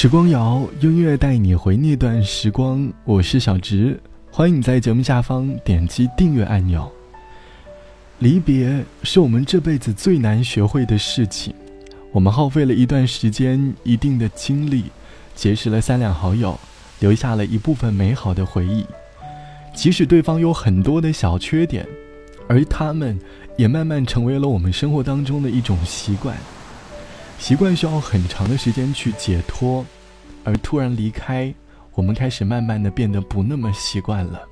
时光谣，音乐带你回那段时光。我是小直，欢迎你在节目下方点击订阅按钮。离别是我们这辈子最难学会的事情。我们耗费了一段时间、一定的精力，结识了三两好友，留下了一部分美好的回忆。即使对方有很多的小缺点，而他们也慢慢成为了我们生活当中的一种习惯。习惯需要很长的时间去解脱，而突然离开，我们开始慢慢的变得不那么习惯了。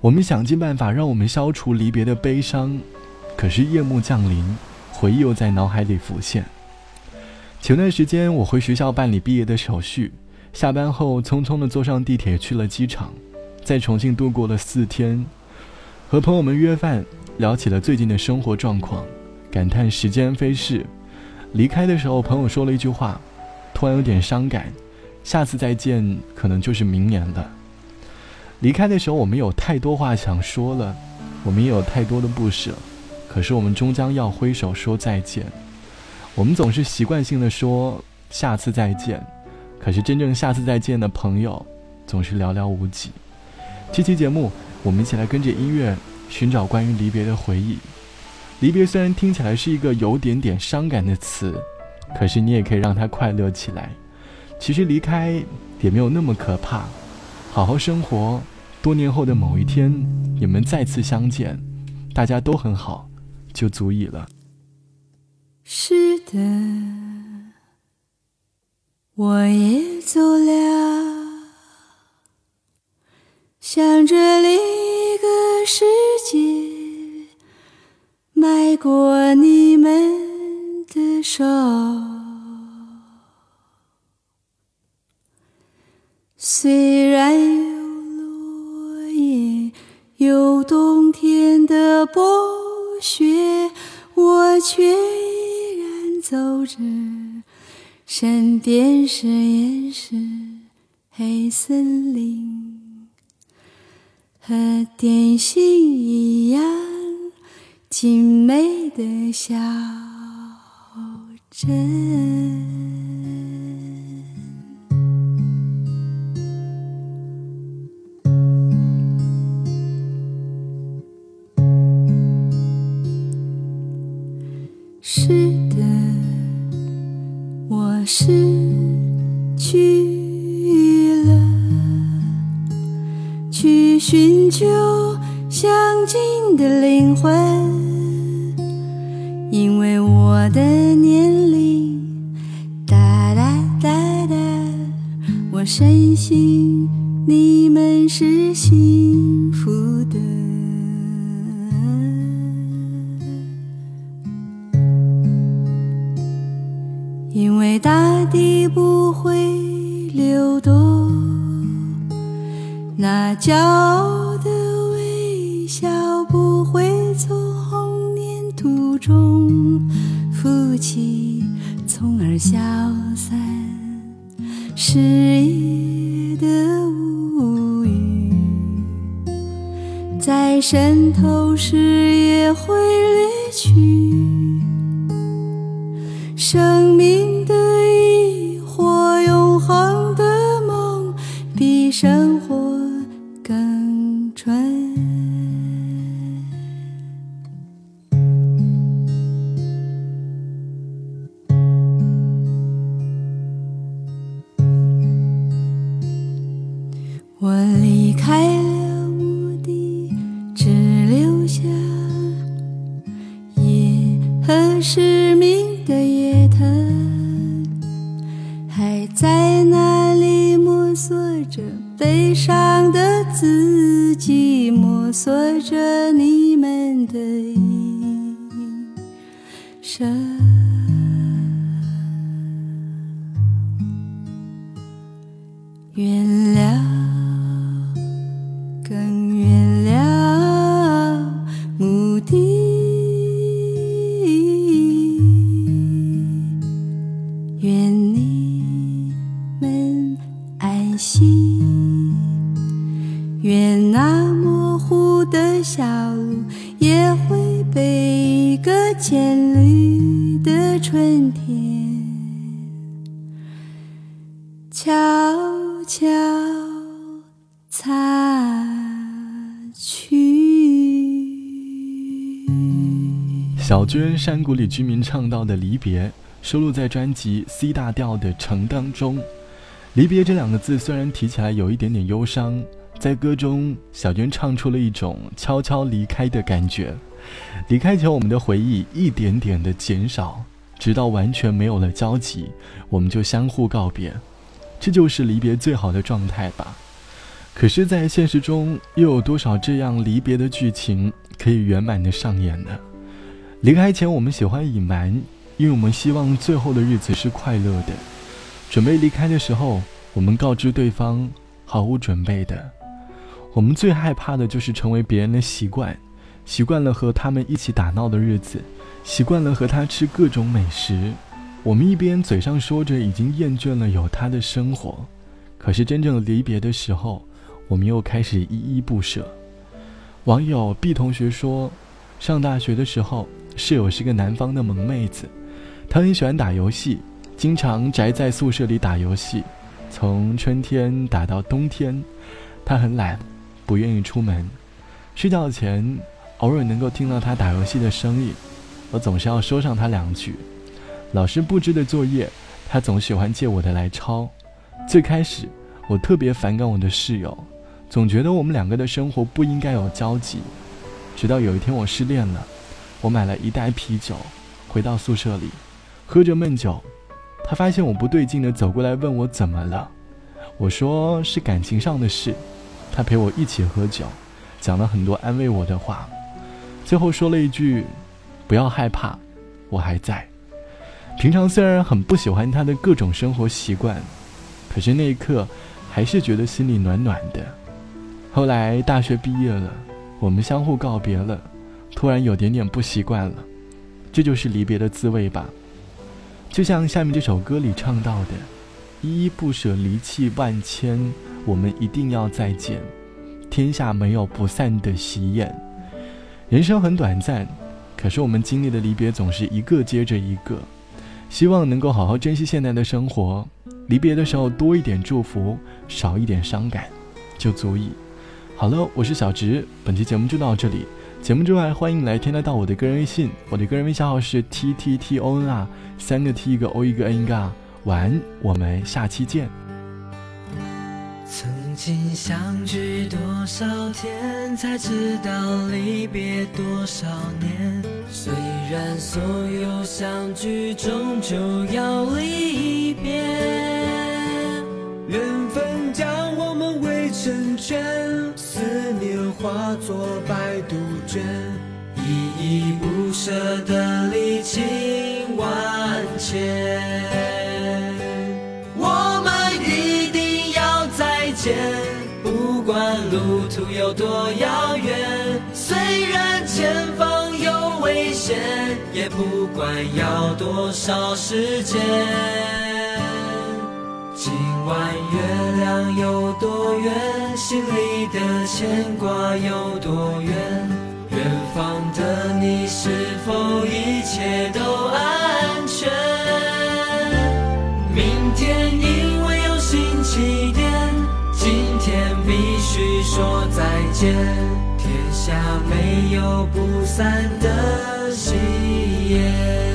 我们想尽办法让我们消除离别的悲伤，可是夜幕降临，回忆又在脑海里浮现。前段时间我回学校办理毕业的手续，下班后匆匆的坐上地铁去了机场，在重庆度过了四天，和朋友们约饭，聊起了最近的生活状况，感叹时间飞逝。离开的时候，朋友说了一句话，突然有点伤感。下次再见，可能就是明年了。离开的时候，我们有太多话想说了，我们也有太多的不舍，可是我们终将要挥手说再见。我们总是习惯性的说下次再见，可是真正下次再见的朋友，总是寥寥无几。这期节目，我们一起来跟着音乐，寻找关于离别的回忆。离别虽然听起来是一个有点点伤感的词，可是你也可以让它快乐起来。其实离开也没有那么可怕，好好生活，多年后的某一天你们再次相见，大家都很好，就足以了。是的，我也走了，向着另一个世界。迈过你们的手，虽然有落叶，有冬天的薄雪，我却依然走着，身边是岩石、黑森林，和电信一样。精美的小镇，是的，我失去了，去寻求相近的灵魂。我的年龄哒哒哒哒，我深信你们是幸福的。因为大地不会流动，那骄傲的微笑不会从。中浮起，从而消散。失意的乌云，在渗透时也会离去。生命的意或永恒的梦，比生活失明的夜藤，还在那里摸索着悲伤的自己，摸索着你们的一生。原那模糊的小路也会被一个渐绿的春天悄悄擦去。小娟山谷里居民唱到的离别，收录在专辑《C 大调的城》当中。离别这两个字虽然提起来有一点点忧伤，在歌中，小娟唱出了一种悄悄离开的感觉。离开前，我们的回忆一点点的减少，直到完全没有了交集，我们就相互告别。这就是离别最好的状态吧。可是，在现实中，又有多少这样离别的剧情可以圆满的上演呢？离开前，我们喜欢隐瞒，因为我们希望最后的日子是快乐的。准备离开的时候，我们告知对方毫无准备的。我们最害怕的就是成为别人的习惯，习惯了和他们一起打闹的日子，习惯了和他吃各种美食。我们一边嘴上说着已经厌倦了有他的生活，可是真正离别的时候，我们又开始依依不舍。网友 B 同学说，上大学的时候。室友是个南方的萌妹子，她很喜欢打游戏，经常宅在宿舍里打游戏，从春天打到冬天。她很懒，不愿意出门。睡觉前，偶尔能够听到他打游戏的声音，我总是要说上他两句。老师布置的作业，他总喜欢借我的来抄。最开始，我特别反感我的室友，总觉得我们两个的生活不应该有交集。直到有一天，我失恋了。我买了一袋啤酒，回到宿舍里，喝着闷酒。他发现我不对劲的走过来问我怎么了。我说是感情上的事。他陪我一起喝酒，讲了很多安慰我的话，最后说了一句：“不要害怕，我还在。”平常虽然很不喜欢他的各种生活习惯，可是那一刻还是觉得心里暖暖的。后来大学毕业了，我们相互告别了。突然有点点不习惯了，这就是离别的滋味吧。就像下面这首歌里唱到的：“依依不舍，离弃万千，我们一定要再见。天下没有不散的喜宴。人生很短暂，可是我们经历的离别总是一个接着一个。希望能够好好珍惜现在的生活，离别的时候多一点祝福，少一点伤感，就足以。好了，我是小直，本期节目就到这里。节目之外，欢迎来添加到我的个人微信，我的个人微信号是 t t t o n 啊三个 t 一个 o 一个 n 嘎。晚安，我们下期见。曾经相聚多少天，才知道离别多少年。虽然所有相聚终究要离别，缘分将我们围成圈。思念化作白杜鹃，依依不舍的路途有多遥远。虽然前方有危险，也不管要多少时间。今晚月亮有多圆，心里的牵挂有多远？远方的你是否一切都安天下没有不散的席宴。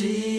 She